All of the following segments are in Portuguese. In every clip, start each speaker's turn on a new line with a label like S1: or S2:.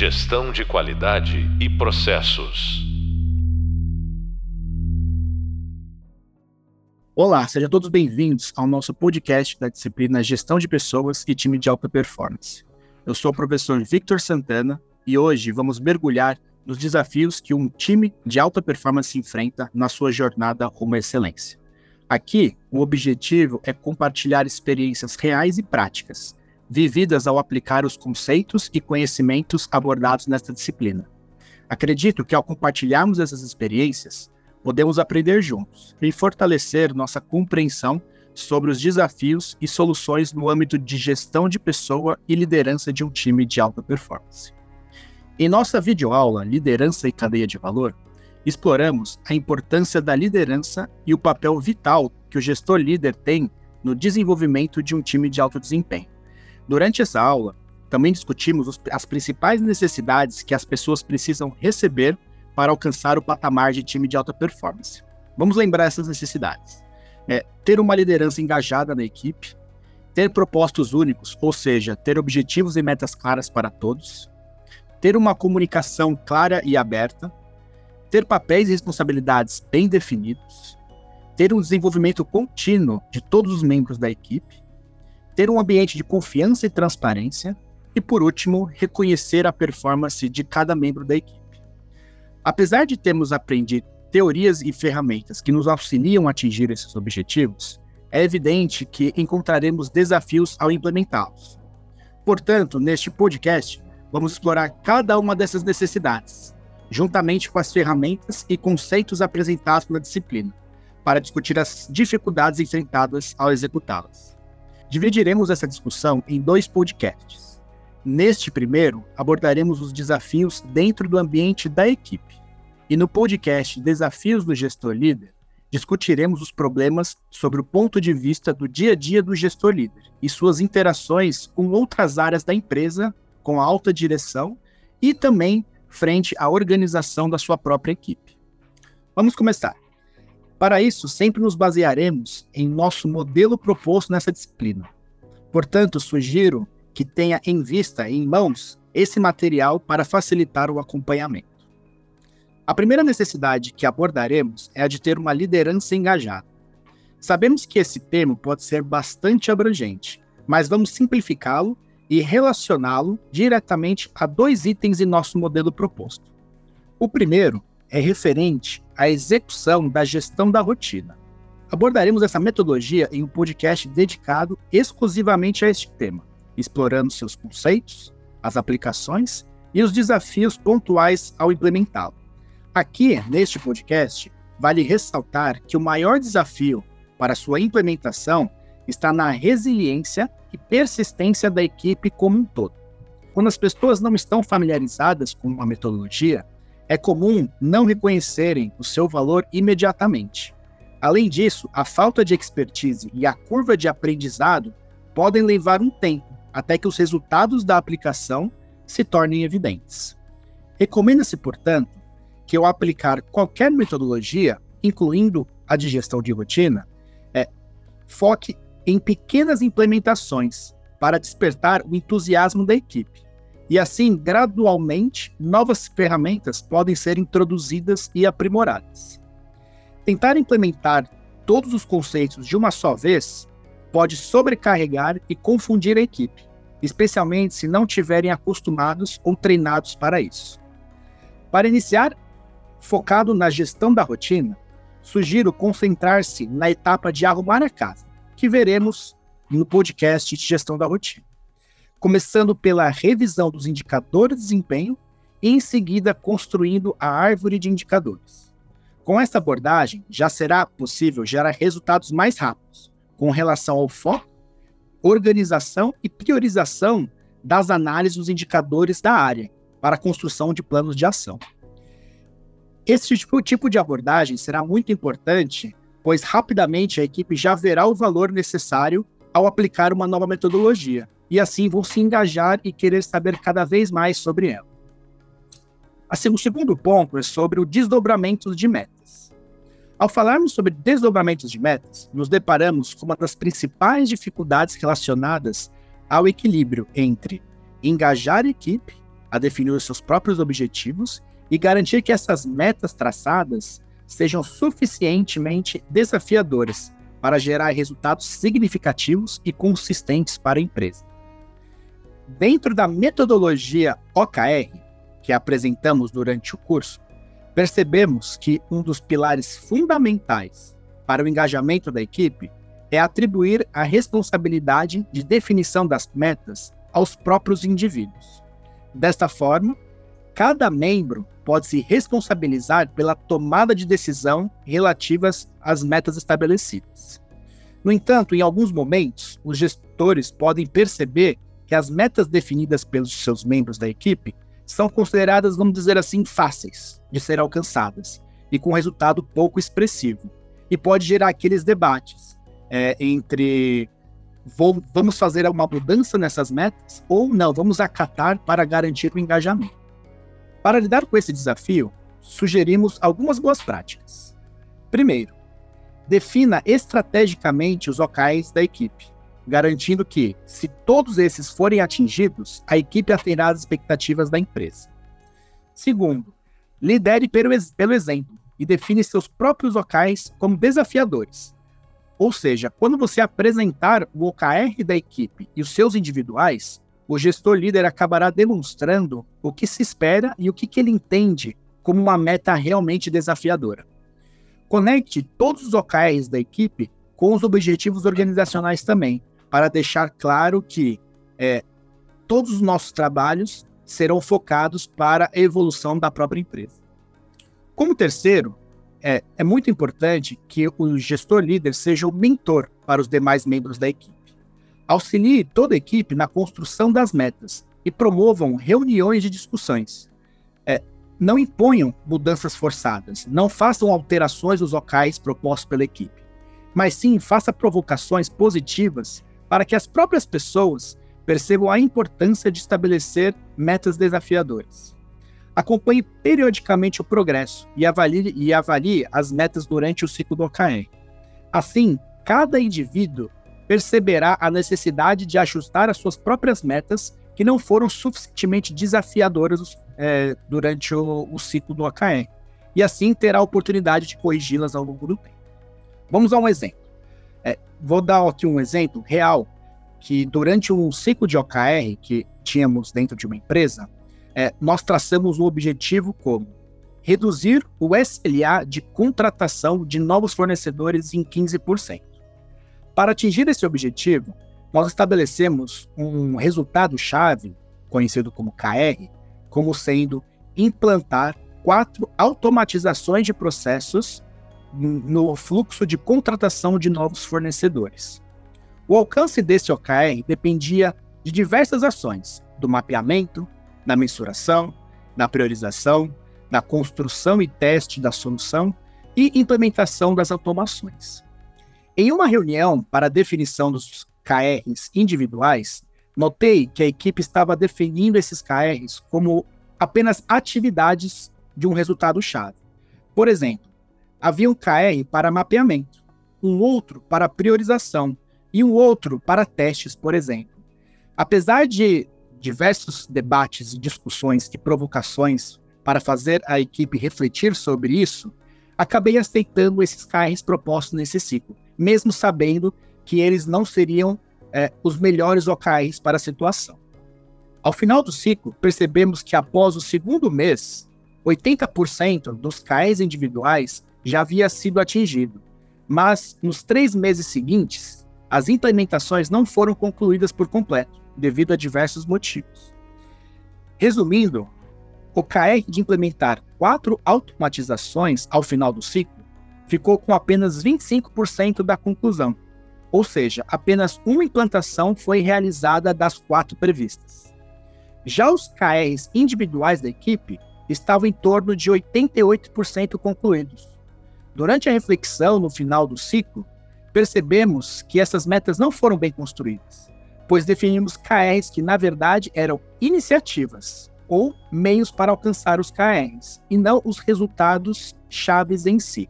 S1: Gestão de qualidade e processos.
S2: Olá, sejam todos bem-vindos ao nosso podcast da disciplina Gestão de Pessoas e Time de Alta Performance. Eu sou o professor Victor Santana e hoje vamos mergulhar nos desafios que um time de alta performance enfrenta na sua jornada rumo à excelência. Aqui, o objetivo é compartilhar experiências reais e práticas, vividas ao aplicar os conceitos e conhecimentos abordados nesta disciplina. Acredito que ao compartilharmos essas experiências, podemos aprender juntos e fortalecer nossa compreensão sobre os desafios e soluções no âmbito de gestão de pessoa e liderança de um time de alta performance. Em nossa videoaula Liderança e Cadeia de Valor, exploramos a importância da liderança e o papel vital que o gestor líder tem no desenvolvimento de um time de alto desempenho. Durante essa aula, também discutimos as principais necessidades que as pessoas precisam receber para alcançar o patamar de time de alta performance. Vamos lembrar essas necessidades. É, ter uma liderança engajada na equipe, ter propósitos únicos, ou seja, ter objetivos e metas claras para todos, ter uma comunicação clara e aberta, ter papéis e responsabilidades bem definidos, ter um desenvolvimento contínuo de todos os membros da equipe, ter um ambiente de confiança e transparência e, por último, reconhecer a performance de cada membro da equipe. Apesar de termos aprendido teorias e ferramentas que nos auxiliam a atingir esses objetivos, é evidente que encontraremos desafios ao implementá-los. Portanto, neste podcast, Vamos explorar cada uma dessas necessidades, juntamente com as ferramentas e conceitos apresentados pela disciplina, para discutir as dificuldades enfrentadas ao executá-las. Dividiremos essa discussão em dois podcasts. Neste primeiro, abordaremos os desafios dentro do ambiente da equipe. E no podcast Desafios do Gestor Líder, discutiremos os problemas sobre o ponto de vista do dia a dia do gestor líder e suas interações com outras áreas da empresa com a alta direção e também frente à organização da sua própria equipe. Vamos começar. Para isso, sempre nos basearemos em nosso modelo proposto nessa disciplina. Portanto, sugiro que tenha em vista, em mãos, esse material para facilitar o acompanhamento. A primeira necessidade que abordaremos é a de ter uma liderança engajada. Sabemos que esse termo pode ser bastante abrangente, mas vamos simplificá-lo e relacioná-lo diretamente a dois itens em nosso modelo proposto. O primeiro é referente à execução da gestão da rotina. Abordaremos essa metodologia em um podcast dedicado exclusivamente a este tema, explorando seus conceitos, as aplicações e os desafios pontuais ao implementá-lo. Aqui, neste podcast, vale ressaltar que o maior desafio para sua implementação está na resiliência e persistência da equipe como um todo. Quando as pessoas não estão familiarizadas com uma metodologia, é comum não reconhecerem o seu valor imediatamente. Além disso, a falta de expertise e a curva de aprendizado podem levar um tempo até que os resultados da aplicação se tornem evidentes. Recomenda-se, portanto, que ao aplicar qualquer metodologia, incluindo a de gestão de rotina, é, foque em pequenas implementações para despertar o entusiasmo da equipe. E assim, gradualmente, novas ferramentas podem ser introduzidas e aprimoradas. Tentar implementar todos os conceitos de uma só vez pode sobrecarregar e confundir a equipe, especialmente se não tiverem acostumados ou treinados para isso. Para iniciar, focado na gestão da rotina, sugiro concentrar-se na etapa de arrumar a casa que veremos no podcast de gestão da rotina. Começando pela revisão dos indicadores de desempenho e em seguida construindo a árvore de indicadores. Com essa abordagem, já será possível gerar resultados mais rápidos com relação ao foco, organização e priorização das análises dos indicadores da área para a construção de planos de ação. Esse tipo, tipo de abordagem será muito importante pois rapidamente a equipe já verá o valor necessário ao aplicar uma nova metodologia, e assim vão se engajar e querer saber cada vez mais sobre ela. O segundo ponto é sobre o desdobramento de metas. Ao falarmos sobre desdobramentos de metas, nos deparamos com uma das principais dificuldades relacionadas ao equilíbrio entre engajar a equipe a definir os seus próprios objetivos e garantir que essas metas traçadas sejam suficientemente desafiadoras para gerar resultados significativos e consistentes para a empresa. Dentro da metodologia OKR, que apresentamos durante o curso, percebemos que um dos pilares fundamentais para o engajamento da equipe é atribuir a responsabilidade de definição das metas aos próprios indivíduos. Desta forma, cada membro pode se responsabilizar pela tomada de decisão relativas às metas estabelecidas. No entanto, em alguns momentos, os gestores podem perceber que as metas definidas pelos seus membros da equipe são consideradas, vamos dizer assim, fáceis de ser alcançadas e com resultado pouco expressivo. E pode gerar aqueles debates é, entre vou, vamos fazer uma mudança nessas metas ou não, vamos acatar para garantir o engajamento. Para lidar com esse desafio, sugerimos algumas boas práticas. Primeiro, defina estrategicamente os OKRs da equipe, garantindo que, se todos esses forem atingidos, a equipe atenderá às expectativas da empresa. Segundo, lidere pelo, pelo exemplo e define seus próprios OKRs como desafiadores, ou seja, quando você apresentar o OKR da equipe e os seus individuais, o gestor líder acabará demonstrando o que se espera e o que, que ele entende como uma meta realmente desafiadora. Conecte todos os OKRs da equipe com os objetivos organizacionais também, para deixar claro que é, todos os nossos trabalhos serão focados para a evolução da própria empresa. Como terceiro, é, é muito importante que o gestor líder seja o mentor para os demais membros da equipe. Auxilie toda a equipe na construção das metas e promovam reuniões de discussões. É, não imponham mudanças forçadas, não façam alterações dos locais propostos pela equipe, mas sim faça provocações positivas para que as próprias pessoas percebam a importância de estabelecer metas desafiadoras. Acompanhe periodicamente o progresso e avalie, e avalie as metas durante o ciclo do OKR. Assim, cada indivíduo perceberá a necessidade de ajustar as suas próprias metas que não foram suficientemente desafiadoras é, durante o, o, ciclo do OKR. E assim terá a oportunidade de corrigi-las ao longo do tempo. Vamos a um exemplo. É, vou dar aqui um exemplo real que durante um ciclo de OKR que tínhamos dentro de uma empresa, é, nós traçamos o objetivo como reduzir o SLA de contratação de novos fornecedores em 15%. Para atingir esse objetivo, nós estabelecemos um resultado-chave, conhecido como KR, como sendo implantar quatro automatizações de processos no fluxo de contratação de novos fornecedores. O alcance desse OKR dependia de diversas ações, do mapeamento, na mensuração, na priorização, na construção e teste da solução e implementação das automações. Em uma reunião para a definição dos KRs individuais, notei que a equipe estava definindo esses KRs como apenas atividades de um resultado-chave. Por exemplo, havia um KR para mapeamento, um outro para priorização e um outro para testes, por exemplo. Apesar de diversos debates e discussões e provocações para fazer a equipe refletir sobre isso, acabei aceitando esses carros propostos nesse ciclo, mesmo sabendo que eles não seriam é, os melhores OKRs para a situação. Ao final do ciclo, percebemos que após o segundo mês, 80% dos KRs individuais já havia sido atingido, mas nos três meses seguintes, as implementações não foram concluídas por completo devido a diversos motivos. Resumindo, o KR de implementar quatro automatizações ao final do ciclo ficou com apenas 25% da conclusão, ou seja, apenas uma implantação foi realizada das quatro previstas. Já os KRs individuais da equipe estavam em torno de 88% concluídos. Durante a reflexão no final do ciclo, percebemos que essas metas não foram bem construídas pois definimos KRs que, na verdade, eram iniciativas ou meios para alcançar os KRs, e não os resultados chaves em si.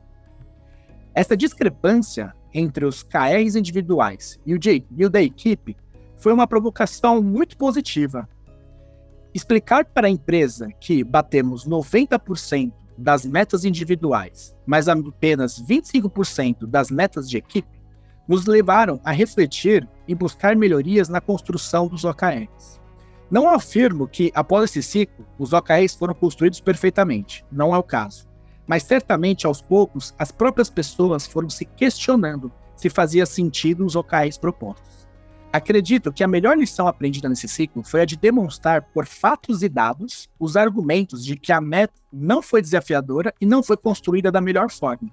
S2: Essa discrepância entre os KRs individuais e o, de, e o da equipe foi uma provocação muito positiva. Explicar para a empresa que batemos 90% das metas individuais, mas apenas 25% das metas de equipe, nos levaram a refletir e buscar melhorias na construção dos OKRs. Não afirmo que, após esse ciclo, os OKRs foram construídos perfeitamente, não é o caso. Mas certamente, aos poucos, as próprias pessoas foram se questionando se fazia sentido os OKRs propostos. Acredito que a melhor lição aprendida nesse ciclo foi a de demonstrar por fatos e dados os argumentos de que a meta não foi desafiadora e não foi construída da melhor forma.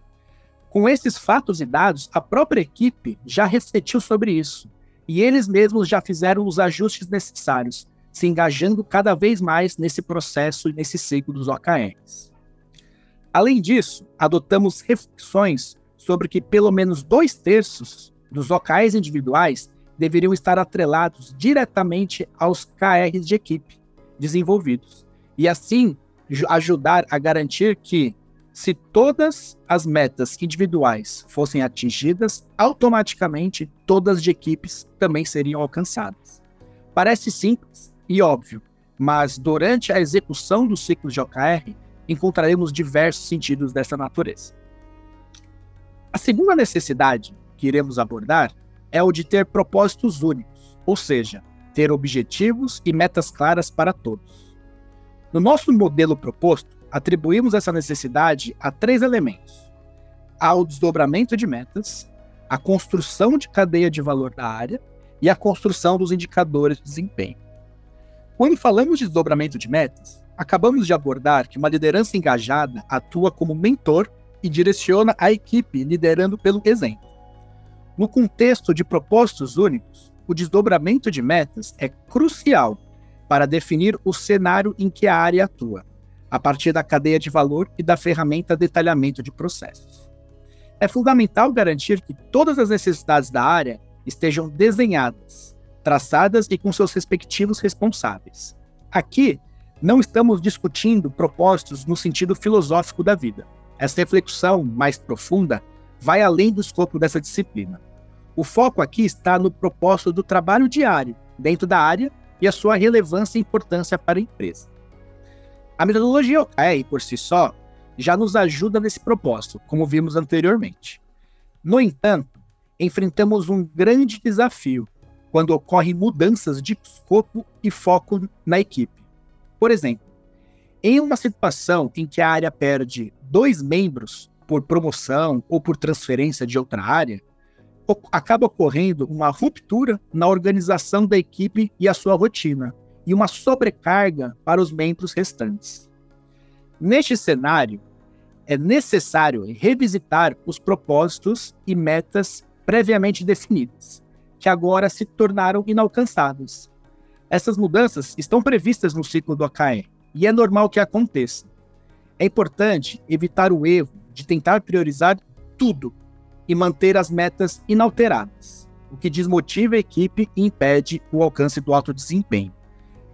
S2: Com esses fatos e dados, a própria equipe já refletiu sobre isso e eles mesmos já fizeram os ajustes necessários, se engajando cada vez mais nesse processo e nesse ciclo dos OKRs. Além disso, adotamos reflexões sobre que pelo menos dois terços dos OKRs individuais deveriam estar atrelados diretamente aos KRs de equipe desenvolvidos. E assim ajudar a garantir que, se todas as metas individuais fossem atingidas, automaticamente todas de equipes também seriam alcançadas. Parece simples e óbvio, mas durante a execução do ciclo de OKR, encontraremos diversos sentidos dessa natureza. A segunda necessidade que iremos abordar é o de ter propósitos únicos, ou seja, ter objetivos e metas claras para todos. No nosso modelo proposto, atribuímos essa necessidade a três elementos: ao desdobramento de metas, a construção de cadeia de valor da área e a construção dos indicadores de desempenho. Quando falamos de desdobramento de metas, acabamos de abordar que uma liderança engajada atua como mentor e direciona a equipe liderando pelo exemplo. No contexto de propósitos únicos, o desdobramento de metas é crucial para definir o cenário em que a área atua, a partir da cadeia de valor e da ferramenta detalhamento de processos. É fundamental garantir que todas as necessidades da área estejam desenhadas, traçadas e com seus respectivos responsáveis. Aqui, não estamos discutindo propósitos no sentido filosófico da vida. Essa reflexão mais profunda vai além do escopo dessa disciplina. O foco aqui está no propósito do trabalho diário dentro da área e a sua relevância e importância para a empresa. A metodologia OKR, por si só, já nos ajuda nesse propósito, como vimos anteriormente. No entanto, enfrentamos um grande desafio quando ocorrem mudanças de escopo e foco na equipe. Por exemplo, em uma situação em que a área perde dois membros por promoção ou por transferência de outra área, acaba ocorrendo uma ruptura na organização da equipe e a sua rotina, e uma sobrecarga para os membros restantes. Neste cenário, é necessário revisitar os propósitos e metas previamente definidas, que agora se tornaram inalcançáveis. Essas mudanças estão previstas no ciclo do OKR, e é normal que aconteça. É importante evitar o erro de tentar priorizar tudo e manter as metas inalteradas, o que desmotiva a equipe e impede o alcance do alto desempenho.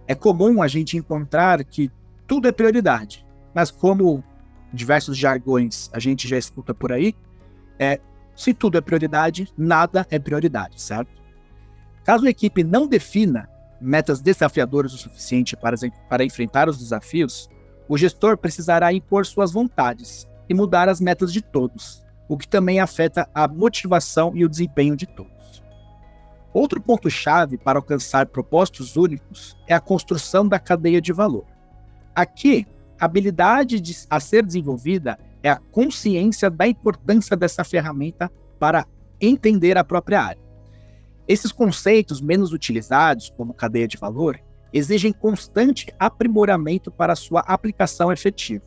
S2: É comum a gente encontrar que tudo é prioridade, mas como diversos jargões a gente já escuta por aí, é se tudo é prioridade, nada é prioridade, certo? Caso a equipe não defina metas desafiadoras o suficiente para, para enfrentar os desafios, o gestor precisará impor suas vontades e mudar as metas de todos, o que também afeta a motivação e o desempenho de todos. Outro ponto-chave para alcançar propósitos únicos é a construção da cadeia de valor. Aqui, a habilidade de, a ser desenvolvida é a consciência da importância dessa ferramenta para entender a própria área. Esses conceitos menos utilizados, como cadeia de valor, exigem constante aprimoramento para sua aplicação efetiva.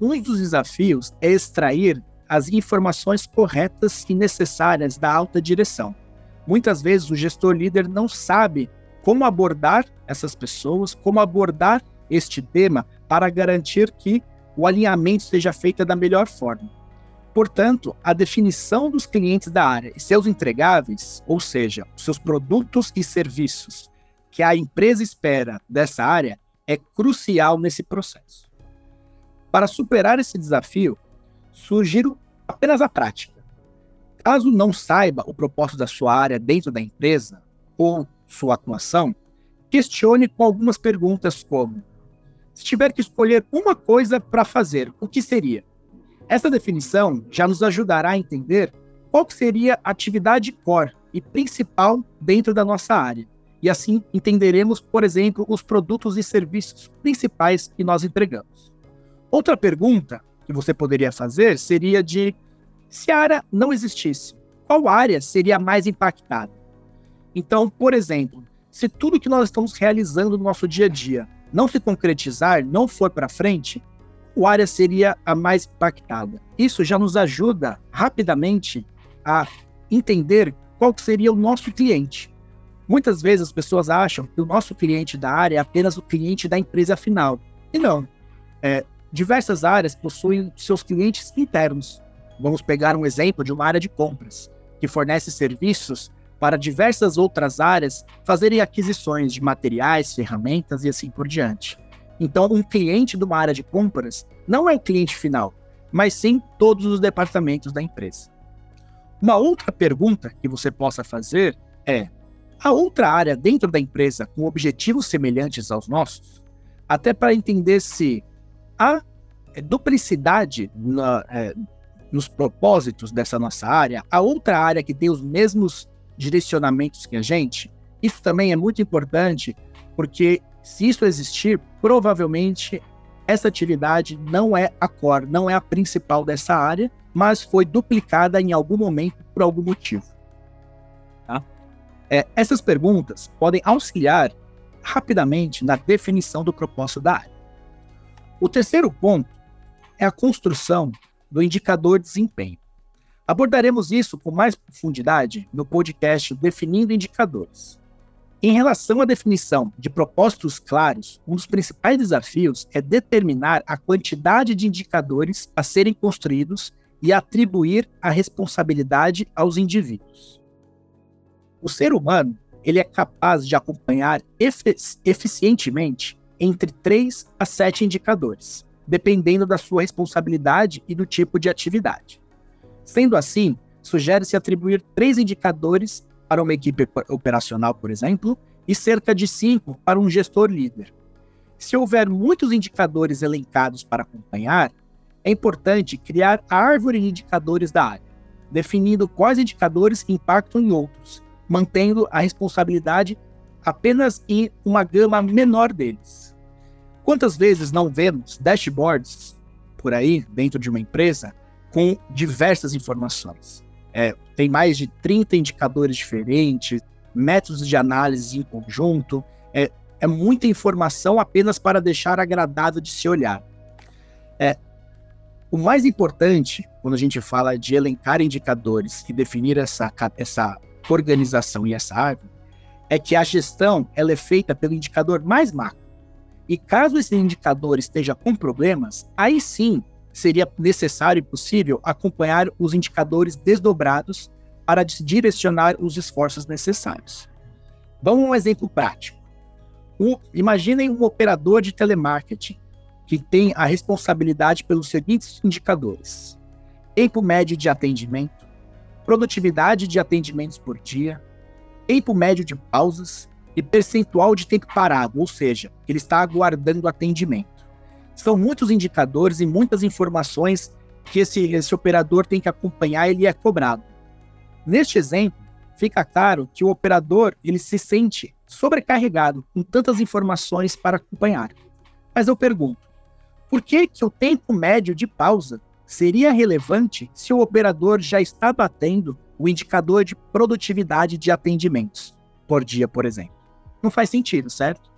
S2: Um dos desafios é extrair as informações corretas e necessárias da alta direção. Muitas vezes o gestor líder não sabe como abordar essas pessoas, como abordar este tema para garantir que o alinhamento seja feito da melhor forma. Portanto, a definição dos clientes da área e seus entregáveis, ou seja, seus produtos e serviços que a empresa espera dessa área, é crucial nesse processo. Para superar esse desafio, sugiro apenas a prática. Caso não saiba o propósito da sua área dentro da empresa ou sua atuação, questione com algumas perguntas como: se tiver que escolher uma coisa para fazer, o que seria? Essa definição já nos ajudará a entender qual seria a atividade core e principal dentro da nossa área. E assim entenderemos, por exemplo, os produtos e serviços principais que nós entregamos. Outra pergunta que você poderia fazer seria de se a área não existisse, qual área seria mais impactada? Então, por exemplo, se tudo que nós estamos realizando no nosso dia a dia não se concretizar, não for para frente, qual área seria a mais impactada? Isso já nos ajuda rapidamente a entender qual seria o nosso cliente. Muitas vezes as pessoas acham que o nosso cliente da área é apenas o cliente da empresa final. E não. É, diversas áreas possuem seus clientes internos. Vamos pegar um exemplo de uma área de compras, que fornece serviços para diversas outras áreas fazerem aquisições de materiais, ferramentas e assim por diante. Então, um cliente de uma área de compras não é o cliente final, mas sim todos os departamentos da empresa. Uma outra pergunta que você possa fazer é: a outra área dentro da empresa com objetivos semelhantes aos nossos? Até para entender se há é, duplicidade na, é, nos propósitos dessa nossa área, a outra área que tem os mesmos direcionamentos que a gente, isso também é muito importante, porque se isso existir, provavelmente essa atividade não é a core, não é a principal dessa área, mas foi duplicada em algum momento por algum motivo. Tá? É, essas perguntas podem auxiliar rapidamente na definição do propósito da área. O terceiro ponto é a construção do indicador de desempenho. Abordaremos isso com mais profundidade no podcast Definindo Indicadores. Em relação à definição de propósitos claros, um dos principais desafios é determinar a quantidade de indicadores a serem construídos e atribuir a responsabilidade aos indivíduos. O ser humano ele é capaz de acompanhar efici eficientemente entre 3 a 7 indicadores, dependendo da sua responsabilidade e do tipo de atividade. Sendo assim, sugere-se atribuir três indicadores para uma equipe operacional, por exemplo, e cerca de cinco para um gestor líder. Se houver muitos indicadores elencados para acompanhar, é importante criar a árvore de indicadores da área, definindo quais indicadores impactam em outros, mantendo a responsabilidade apenas em uma gama menor deles. Quantas vezes não vemos dashboards por aí, dentro de uma empresa, com diversas informações? É, tem mais de 30 indicadores diferentes, métodos de análise em conjunto, é, é muita informação apenas para deixar agradável de se olhar. É, o mais importante, quando a gente fala de elencar indicadores e definir essa, essa organização e essa árvore, é que a gestão ela é feita pelo indicador mais macro. E caso esse indicador esteja com problemas, aí sim seria necessário e possível acompanhar os indicadores desdobrados para direcionar os esforços necessários. Vamos a um exemplo prático. imaginem um operador de telemarketing que tem a responsabilidade pelos seguintes indicadores: tempo médio de atendimento, produtividade de atendimentos por dia, tempo médio de pausas e percentual de tempo parado, ou seja, ele está aguardando atendimento. São muitos indicadores e muitas informações que esse, esse operador tem que acompanhar ele é cobrado. Neste exemplo, fica claro que o operador ele se sente sobrecarregado com tantas informações para acompanhar. Mas eu pergunto, por que, que o tempo médio de pausa seria relevante se o operador já está batendo o indicador de produtividade de atendimentos por dia, por exemplo? Não faz sentido, certo?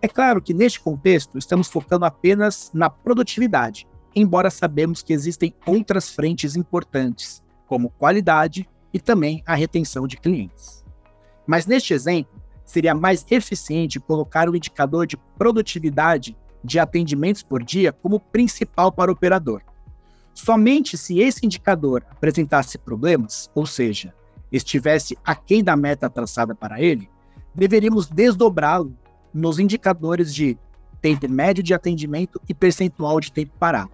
S2: É claro que neste contexto estamos focando apenas na produtividade, embora sabemos que existem outras frentes importantes, como qualidade e também a retenção de clientes. Mas neste exemplo, seria mais eficiente colocar o indicador de produtividade de atendimentos por dia como principal para o operador. Somente se esse indicador apresentasse problemas, ou seja, estivesse aquém da meta traçada para ele, deveríamos desdobrá-lo nos indicadores de tempo médio de atendimento e percentual de tempo parado.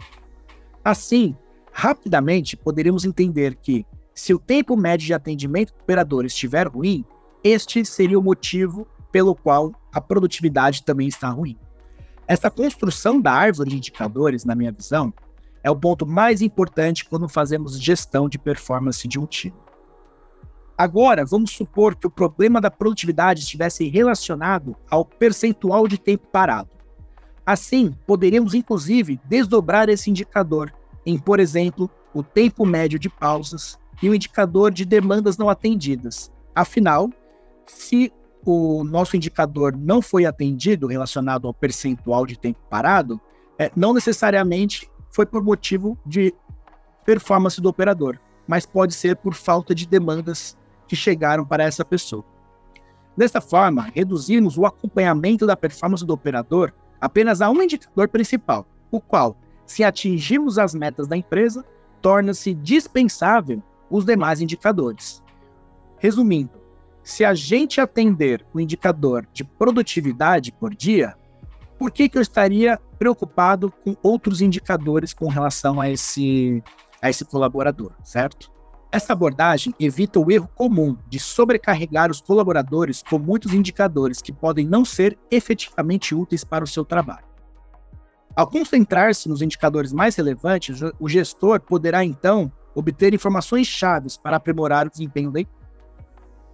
S2: Assim, rapidamente poderíamos entender que, se o tempo médio de atendimento do operador estiver ruim, este seria o motivo pelo qual a produtividade também está ruim. Essa construção da árvore de indicadores, na minha visão, é o ponto mais importante quando fazemos gestão de performance de um time. Agora, vamos supor que o problema da produtividade estivesse relacionado ao percentual de tempo parado. Assim, poderíamos inclusive desdobrar esse indicador em, por exemplo, o tempo médio de pausas e o indicador de demandas não atendidas. Afinal, se o nosso indicador não foi atendido relacionado ao percentual de tempo parado, é, não necessariamente foi por motivo de performance do operador, mas pode ser por falta de demandas que chegaram para essa pessoa. Desta forma, reduzimos o acompanhamento da performance do operador apenas a um indicador principal, o qual, se atingirmos as metas da empresa, torna-se dispensável os demais indicadores. Resumindo, se a gente atender o indicador de produtividade por dia, por que, que eu estaria preocupado com outros indicadores com relação a esse, a esse colaborador, certo? Essa abordagem evita o erro comum de sobrecarregar os colaboradores com muitos indicadores que podem não ser efetivamente úteis para o seu trabalho. Ao concentrar-se nos indicadores mais relevantes, o gestor poderá então obter informações chaves para aprimorar o desempenho da equipe.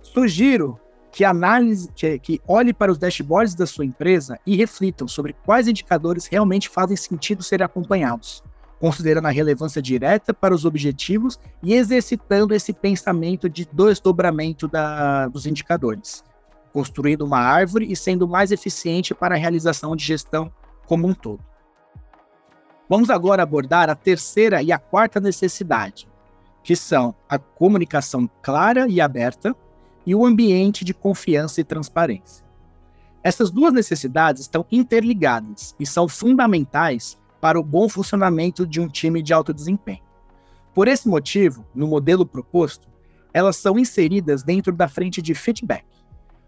S2: Sugiro que análise que, que olhe para os dashboards da sua empresa e reflitam sobre quais indicadores realmente fazem sentido serem acompanhados, considerando a relevância direta para os objetivos e exercitando esse pensamento de desdobramento da, dos indicadores, construindo uma árvore e sendo mais eficiente para a realização de gestão como um todo. Vamos agora abordar a terceira e a quarta necessidade, que são a comunicação clara e aberta e o ambiente de confiança e transparência. Essas duas necessidades estão interligadas e são fundamentais para o bom funcionamento de um time de alto desempenho. Por esse motivo, no modelo proposto, elas são inseridas dentro da frente de feedback.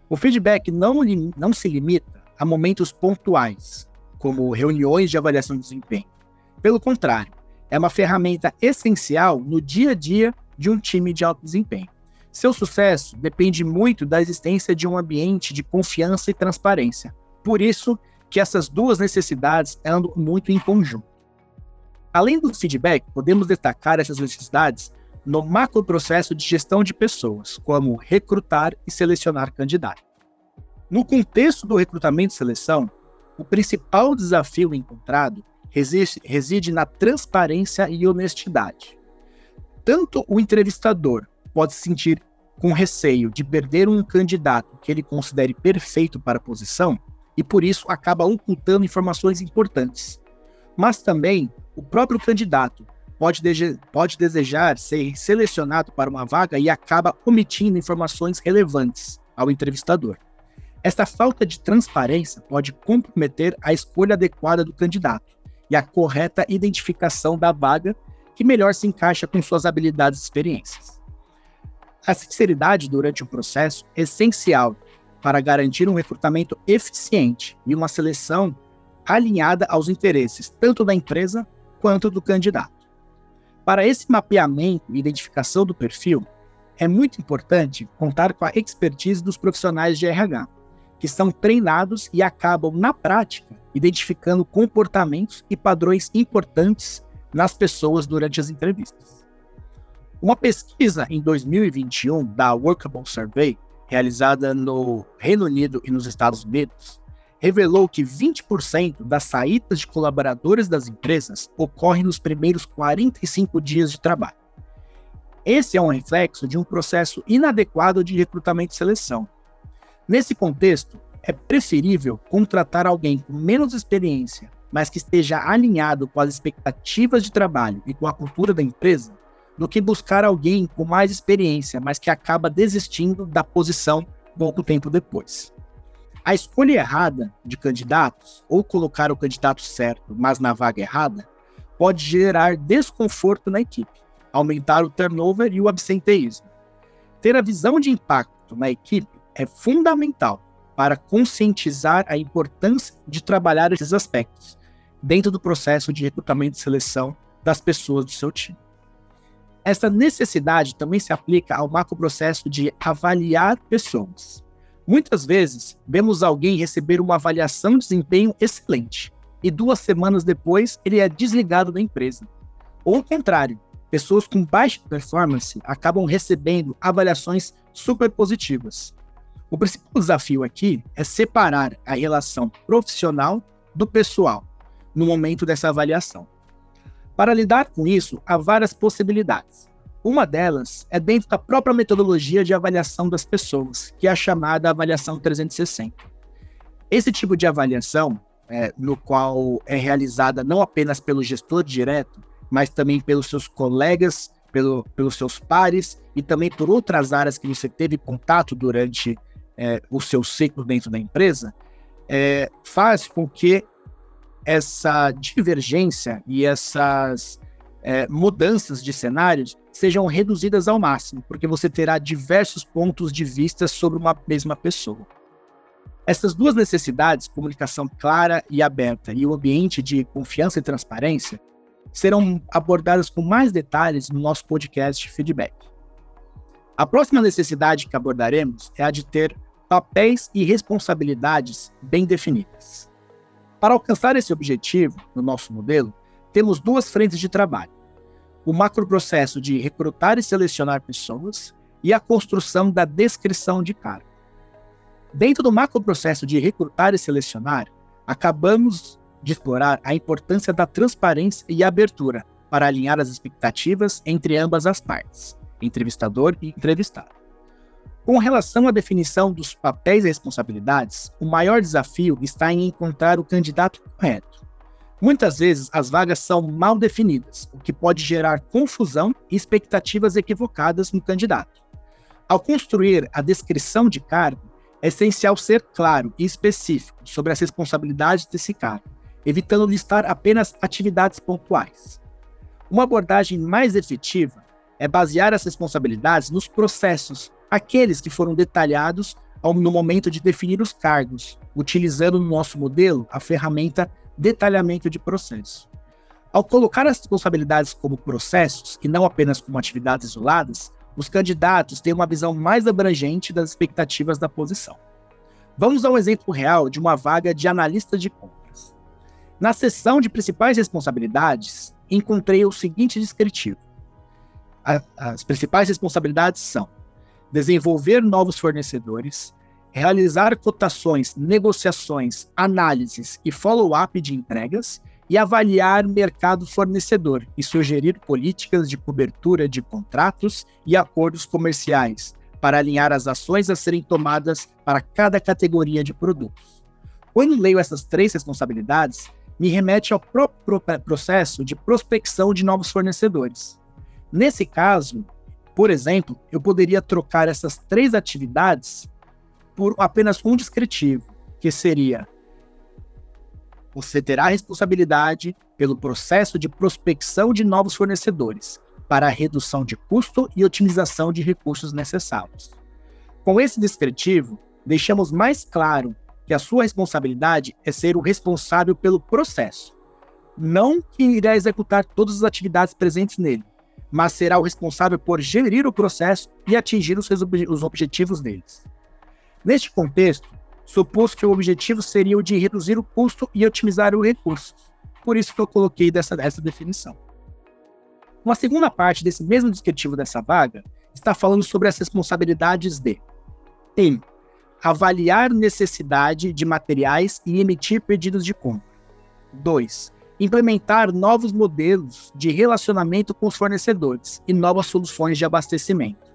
S2: O feedback não, não se limita a momentos pontuais, como reuniões de avaliação de desempenho. Pelo contrário, é uma ferramenta essencial no dia a dia de um time de alto desempenho. Seu sucesso depende muito da existência de um ambiente de confiança e transparência. Por isso, que essas duas necessidades andam muito em conjunto. Além do feedback, podemos destacar essas necessidades no macro processo de gestão de pessoas, como recrutar e selecionar candidatos. No contexto do recrutamento e seleção, o principal desafio encontrado reside, na transparência e honestidade. Tanto o entrevistador pode se sentir com receio de perder um candidato que ele considere perfeito para a posição, e por isso acaba ocultando informações importantes. Mas também o próprio candidato pode, pode desejar ser selecionado para uma vaga e acaba omitindo informações relevantes ao entrevistador. Esta falta de transparência pode comprometer a escolha adequada do candidato e a correta identificação da vaga que melhor se encaixa com suas habilidades e experiências. A sinceridade durante o processo é essencial para garantir um recrutamento eficiente e uma seleção alinhada aos interesses tanto da empresa quanto do candidato. Para esse mapeamento e identificação do perfil, é muito importante contar com a expertise dos profissionais de RH, que são treinados e acabam, na prática, identificando comportamentos e padrões importantes nas pessoas durante as entrevistas. Uma pesquisa em 2021 da Workable Survey realizada no Reino Unido e nos Estados Unidos, revelou que 20% das saídas de colaboradores das empresas ocorrem nos primeiros 45 dias de trabalho. Esse é um reflexo de um processo inadequado de recrutamento e seleção. Nesse contexto, é preferível contratar alguém com menos experiência, mas que esteja alinhado com as expectativas de trabalho e com a cultura da empresa, do que buscar alguém com mais experiência, mas que acaba desistindo da posição pouco tempo depois. A escolha errada de candidatos, ou colocar o candidato certo, mas na vaga errada, pode gerar desconforto na equipe, aumentar o turnover e o absenteísmo. Ter a visão de impacto na equipe é fundamental para conscientizar a importância de trabalhar esses aspectos dentro do processo de recrutamento e seleção das pessoas do seu time. Essa necessidade também se aplica ao macroprocesso de avaliar pessoas. Muitas vezes, vemos alguém receber uma avaliação de desempenho excelente e duas semanas depois ele é desligado da empresa. Ou ao contrário, pessoas com baixa performance acabam recebendo avaliações super positivas. O principal desafio aqui é separar a relação profissional do pessoal no momento dessa avaliação. Para lidar com isso, há várias possibilidades. Uma delas é dentro da própria metodologia de avaliação das pessoas, que é a chamada avaliação 360. Esse tipo de avaliação, é, no qual é realizada não apenas pelo gestor direto, mas também pelos seus colegas, pelo, pelos seus pares e também por outras áreas que você teve contato durante é, o seu ciclo dentro da empresa, é, faz com que essa divergência e essas é, mudanças de cenários sejam reduzidas ao máximo, porque você terá diversos pontos de vista sobre uma mesma pessoa. Essas duas necessidades, comunicação clara e aberta e o ambiente de confiança e transparência, serão abordadas com mais detalhes no nosso podcast Feedback. A próxima necessidade que abordaremos é a de ter papéis e responsabilidades bem definidas. Para alcançar esse objetivo, no nosso modelo, temos duas frentes de trabalho: o macroprocesso de recrutar e selecionar pessoas e a construção da descrição de cargo. Dentro do macroprocesso de recrutar e selecionar, acabamos de explorar a importância da transparência e abertura para alinhar as expectativas entre ambas as partes, entrevistador e entrevistado. Com relação à definição dos papéis e responsabilidades, o maior desafio está em encontrar o candidato correto. Muitas vezes as vagas são mal definidas, o que pode gerar confusão e expectativas equivocadas no candidato. Ao construir a descrição de cargo, é essencial ser claro e específico sobre as responsabilidades desse cargo, evitando listar apenas atividades pontuais. Uma abordagem mais efetiva é basear as responsabilidades nos processos aqueles que foram detalhados no momento de definir os cargos, utilizando no nosso modelo a ferramenta detalhamento de processo. Ao colocar as responsabilidades como processos e não apenas como atividades isoladas, os candidatos têm uma visão mais abrangente das expectativas da posição. Vamos um exemplo real de uma vaga de analista de compras. Na seção de principais responsabilidades, encontrei o seguinte descritivo: as principais responsabilidades são desenvolver novos fornecedores, realizar cotações, negociações, análises e follow-up de entregas e avaliar mercado fornecedor e sugerir políticas de cobertura de contratos e acordos comerciais para alinhar as ações a serem tomadas para cada categoria de produtos. Quando leio essas três responsabilidades, me remete ao próprio processo de prospecção de novos fornecedores. Nesse caso, por exemplo, eu poderia trocar essas três atividades por apenas um descritivo, que seria: você terá responsabilidade pelo processo de prospecção de novos fornecedores para a redução de custo e otimização de recursos necessários. Com esse descritivo, deixamos mais claro que a sua responsabilidade é ser o responsável pelo processo, não que irá executar todas as atividades presentes nele, mas será o responsável por gerir o processo e atingir os, os objetivos deles. Neste contexto, supus que o objetivo seria o de reduzir o custo e otimizar o recurso. Por isso que eu coloquei dessa, dessa definição. Uma segunda parte desse mesmo descritivo dessa vaga está falando sobre as responsabilidades de 1. Avaliar necessidade de materiais e emitir pedidos de compra. 2 implementar novos modelos de relacionamento com os fornecedores e novas soluções de abastecimento.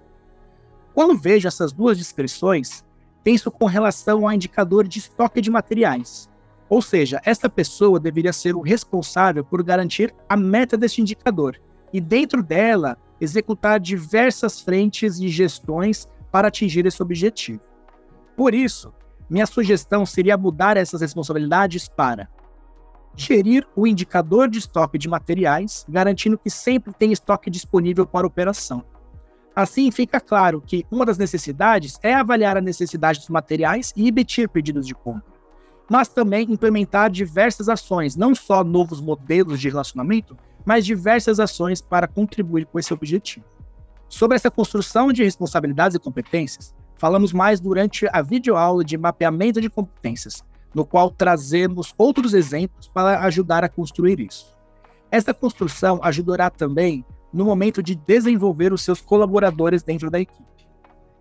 S2: Quando vejo essas duas descrições, penso com relação ao indicador de estoque de materiais. Ou seja, essa pessoa deveria ser o responsável por garantir a meta deste indicador e, dentro dela, executar diversas frentes e gestões para atingir esse objetivo. Por isso, minha sugestão seria mudar essas responsabilidades para gerir o indicador de estoque de materiais, garantindo que sempre tem estoque disponível para operação. Assim, fica claro que uma das necessidades é avaliar a necessidade dos materiais e emitir pedidos de compra, mas também implementar diversas ações, não só novos modelos de relacionamento, mas diversas ações para contribuir com esse objetivo. Sobre essa construção de responsabilidades e competências, falamos mais durante a videoaula de mapeamento de competências, no qual trazemos outros exemplos para ajudar a construir isso. Esta construção ajudará também no momento de desenvolver os seus colaboradores dentro da equipe.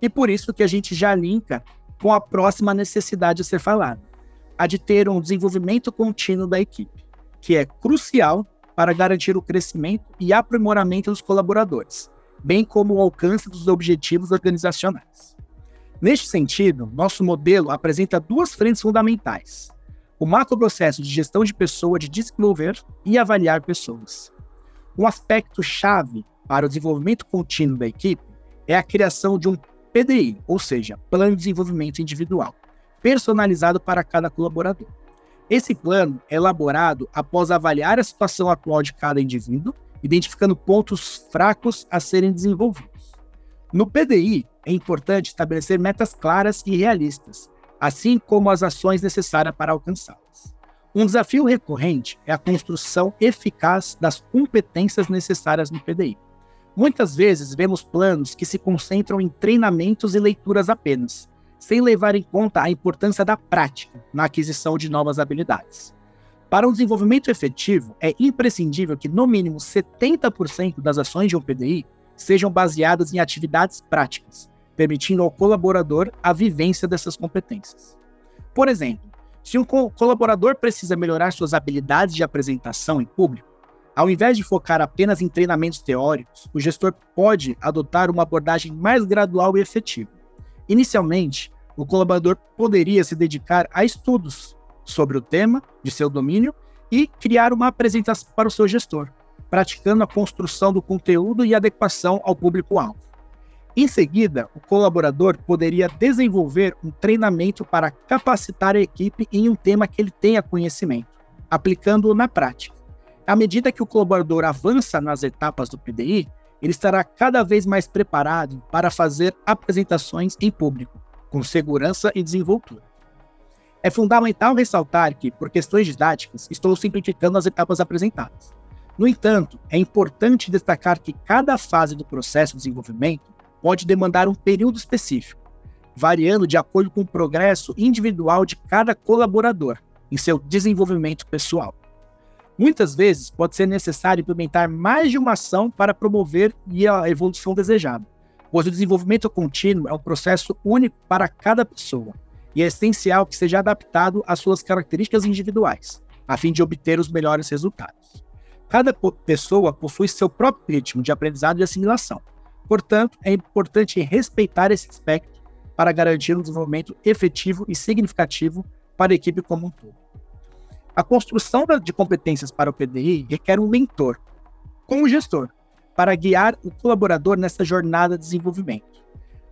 S2: E por isso que a gente já linka com a próxima necessidade a ser falada, a de ter um desenvolvimento contínuo da equipe, que é crucial para garantir o crescimento e aprimoramento dos colaboradores, bem como o alcance dos objetivos organizacionais. Neste sentido, nosso modelo apresenta duas frentes fundamentais: o macroprocesso de gestão de pessoa de desenvolver e avaliar pessoas. Um aspecto chave para o desenvolvimento contínuo da equipe é a criação de um PDI, ou seja, Plano de Desenvolvimento Individual, personalizado para cada colaborador. Esse plano é elaborado após avaliar a situação atual de cada indivíduo, identificando pontos fracos a serem desenvolvidos. No PDI, é importante estabelecer metas claras e realistas, assim como as ações necessárias para alcançá-las. Um desafio recorrente é a construção eficaz das competências necessárias no PDI. Muitas vezes vemos planos que se concentram em treinamentos e leituras apenas, sem levar em conta a importância da prática na aquisição de novas habilidades. Para um desenvolvimento efetivo, é imprescindível que no mínimo 70% das ações de um PDI sejam baseadas em atividades práticas, permitindo ao colaborador a vivência dessas competências. Por exemplo, se um colaborador precisa melhorar suas habilidades de apresentação em público, ao invés de focar apenas em treinamentos teóricos, o gestor pode adotar uma abordagem mais gradual e efetiva. Inicialmente, o colaborador poderia se dedicar a estudos sobre o tema de seu domínio e criar uma apresentação para o seu gestor, praticando a construção do conteúdo e adequação ao público-alvo. Em seguida, o colaborador poderia desenvolver um treinamento para capacitar a equipe em um tema que ele tenha conhecimento, aplicando-o na prática. À medida que o colaborador avança nas etapas do PDI, ele estará cada vez mais preparado para fazer apresentações em público, com segurança e desenvoltura. É fundamental ressaltar que, por questões didáticas, estou simplificando as etapas apresentadas. No entanto, é importante destacar que cada fase do processo de desenvolvimento pode demandar um período específico, variando de acordo com o progresso individual de cada colaborador em seu desenvolvimento pessoal. Muitas vezes pode ser necessário implementar mais de uma ação para promover a evolução desejada, pois o desenvolvimento contínuo é um processo único para cada pessoa e é essencial que seja adaptado às suas características individuais, a fim de obter os melhores resultados. Cada pessoa possui seu próprio ritmo de aprendizado e assimilação. Portanto, é importante respeitar esse aspecto para garantir um desenvolvimento efetivo e significativo para a equipe como um todo. A construção de competências para o PDI requer um mentor, como gestor, para guiar o colaborador nessa jornada de desenvolvimento.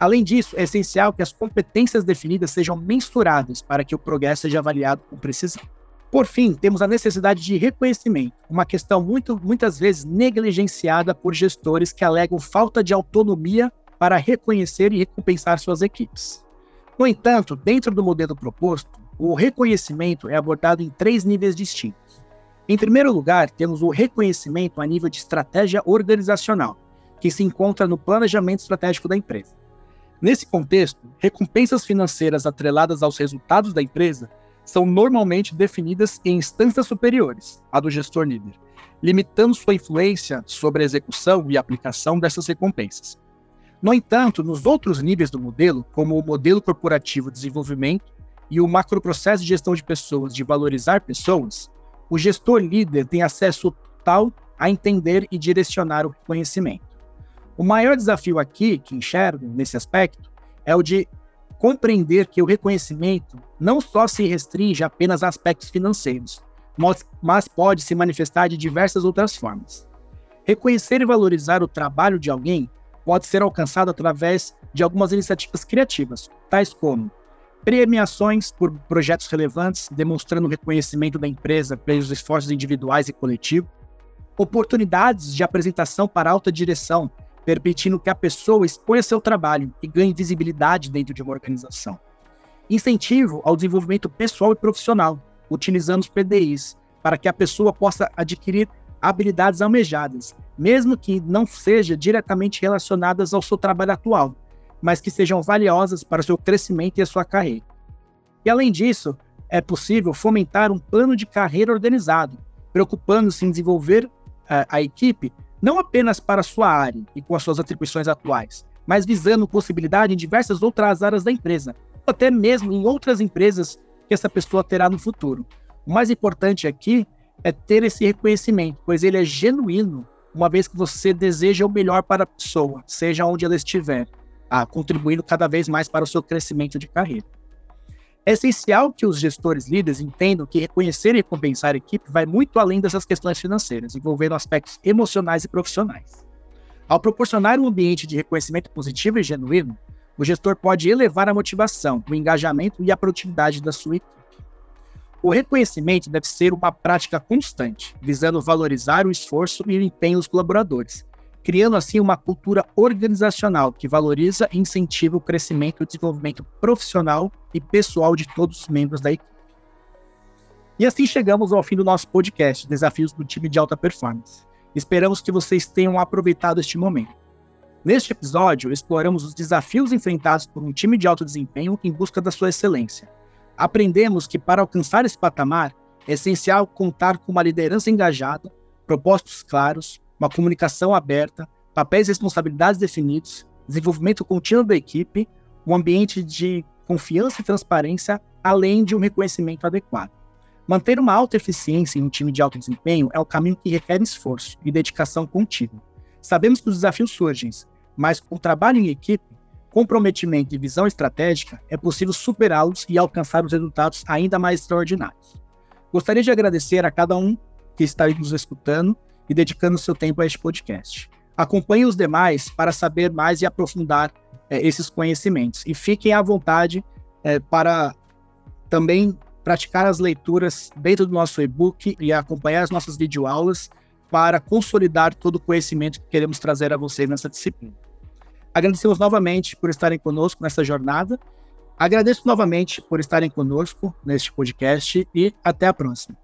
S2: Além disso, é essencial que as competências definidas sejam mensuradas para que o progresso seja avaliado com precisão. Por fim, temos a necessidade de reconhecimento, uma questão muito, muitas vezes negligenciada por gestores que alegam falta de autonomia para reconhecer e recompensar suas equipes. No entanto, dentro do modelo proposto, o reconhecimento é abordado em três níveis distintos. Em primeiro lugar, temos o reconhecimento a nível de estratégia organizacional, que se encontra no planejamento estratégico da empresa. Nesse contexto, recompensas financeiras atreladas aos resultados da empresa são normalmente definidas em instâncias superiores à do gestor líder, limitando sua influência sobre a execução e aplicação dessas recompensas. No entanto, nos outros níveis do modelo, como o modelo corporativo de desenvolvimento e o macroprocesso de gestão de pessoas de valorizar pessoas, o gestor líder tem acesso total a entender e direcionar o conhecimento. O maior desafio aqui que enxergo nesse aspecto é o de compreender que o reconhecimento não só se restringe apenas a aspectos financeiros, mas, mas pode se manifestar de diversas outras formas. Reconhecer e valorizar o trabalho de alguém pode ser alcançado através de algumas iniciativas criativas, tais como premiações por projetos relevantes, demonstrando o reconhecimento da empresa pelos esforços individuais e coletivos, oportunidades de apresentação para alta direção, permitindo que a pessoa exponha seu trabalho e ganhe visibilidade dentro de uma organização. Incentivo ao desenvolvimento pessoal e profissional, utilizando os PDIs, para que a pessoa possa adquirir habilidades almejadas, mesmo que não sejam diretamente relacionadas ao seu trabalho atual, mas que sejam valiosas para o seu crescimento e a sua carreira. E além disso, é possível fomentar um plano de carreira organizado, preocupando-se em desenvolver uh, a equipe não apenas para sua área e com as suas atribuições atuais, mas visando possibilidade em diversas outras áreas da empresa, até mesmo em outras empresas que essa pessoa terá no futuro. O mais importante aqui é ter esse reconhecimento, pois ele é genuíno, uma vez que você deseja o melhor para a pessoa, seja onde ela estiver, ah, contribuindo cada vez mais para o seu crescimento de carreira. É essencial que os gestores líderes entendam que reconhecer e recompensar a equipe vai muito além dessas questões financeiras, envolvendo aspectos emocionais e profissionais. Ao proporcionar um ambiente de reconhecimento positivo e genuíno, o gestor pode elevar a motivação, o engajamento e a produtividade da sua equipe. O reconhecimento deve ser uma prática constante, visando valorizar o esforço e o empenho dos colaboradores, criando assim uma cultura organizacional que valoriza e incentiva o crescimento e o desenvolvimento profissional e pessoal de todos os membros da equipe. E assim chegamos ao fim do nosso podcast Desafios do Time de Alta Performance. Esperamos que vocês tenham aproveitado este momento. Neste episódio, exploramos os desafios enfrentados por um time de alto desempenho em busca da sua excelência. Aprendemos que para alcançar esse patamar, é essencial contar com uma liderança engajada, propósitos claros, uma comunicação aberta, papéis e responsabilidades definidos, desenvolvimento contínuo da equipe, um ambiente de confiança e transparência, além de um reconhecimento adequado. Manter uma alta eficiência em um time de alto desempenho é um caminho que requer esforço e dedicação contínua. Sabemos que os desafios surgem, mas com trabalho em equipe, comprometimento e visão estratégica, é possível superá-los e alcançar os resultados ainda mais extraordinários. Gostaria de agradecer a cada um que está nos escutando e dedicando seu tempo a este podcast. Acompanhe os demais para saber mais e aprofundar é, esses conhecimentos. E fiquem à vontade é, para também praticar as leituras dentro do nosso e-book e acompanhar as nossas videoaulas para consolidar todo o conhecimento que queremos trazer a vocês nessa disciplina. Agradecemos novamente por estarem conosco nessa jornada. Agradeço novamente por estarem conosco neste podcast e até a próxima.